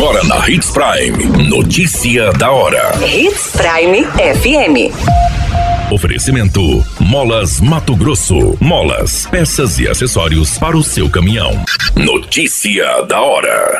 Agora na Hits Prime. Notícia da hora. Hits Prime FM. Oferecimento: Molas Mato Grosso. Molas, peças e acessórios para o seu caminhão. Notícia da hora.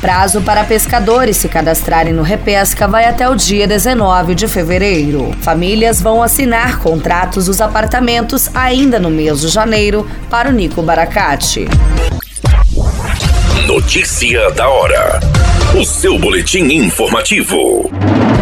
Prazo para pescadores se cadastrarem no Repesca vai até o dia 19 de fevereiro. Famílias vão assinar contratos dos apartamentos ainda no mês de janeiro para o Nico Baracate. Notícia da hora. O seu boletim informativo.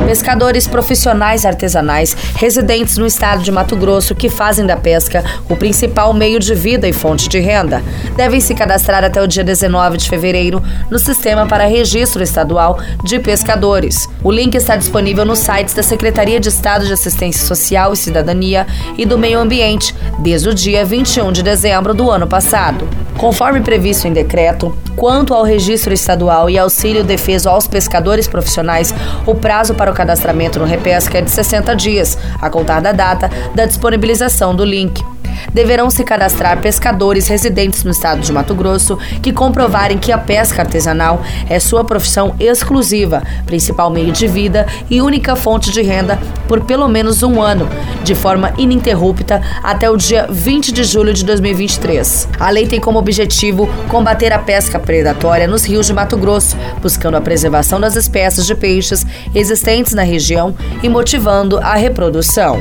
Pescadores profissionais artesanais residentes no estado de Mato Grosso que fazem da pesca o principal meio de vida e fonte de renda devem se cadastrar até o dia 19 de fevereiro no Sistema para Registro Estadual de Pescadores. O link está disponível nos sites da Secretaria de Estado de Assistência Social e Cidadania e do Meio Ambiente desde o dia 21 de dezembro do ano passado. Conforme previsto em decreto, quanto ao registro estadual e auxílio defeso aos pescadores profissionais, o prazo para o cadastramento no Repesca é de 60 dias, a contar da data da disponibilização do link deverão se cadastrar pescadores residentes no estado de Mato Grosso que comprovarem que a pesca artesanal é sua profissão exclusiva, principal meio de vida e única fonte de renda por pelo menos um ano, de forma ininterrupta até o dia 20 de julho de 2023. A lei tem como objetivo combater a pesca predatória nos rios de Mato Grosso, buscando a preservação das espécies de peixes existentes na região e motivando a reprodução.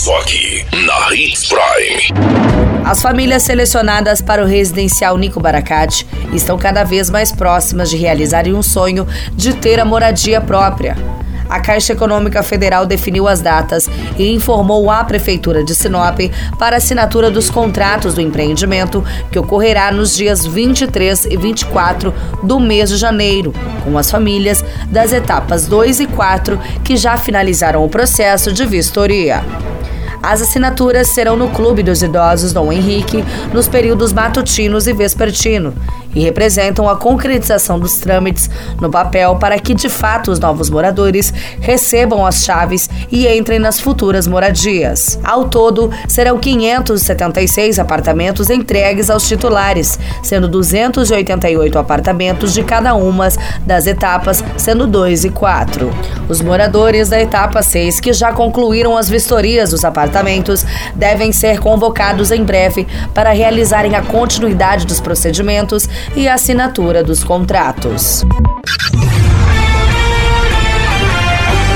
Só aqui, na Hits Prime. As famílias selecionadas para o residencial Nico Baracate estão cada vez mais próximas de realizarem um sonho de ter a moradia própria. A Caixa Econômica Federal definiu as datas e informou à Prefeitura de Sinop para assinatura dos contratos do empreendimento, que ocorrerá nos dias 23 e 24 do mês de janeiro, com as famílias das etapas 2 e 4 que já finalizaram o processo de vistoria. As assinaturas serão no Clube dos Idosos Dom Henrique nos períodos matutino e vespertino e representam a concretização dos trâmites no papel para que, de fato, os novos moradores recebam as chaves e entrem nas futuras moradias. Ao todo, serão 576 apartamentos entregues aos titulares, sendo 288 apartamentos de cada uma das etapas, sendo 2 e 4. Os moradores da etapa 6, que já concluíram as vistorias dos apartamentos, devem ser convocados em breve para realizarem a continuidade dos procedimentos e assinatura dos contratos.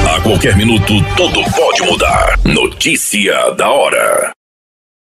A qualquer minuto, tudo pode mudar. Notícia da hora.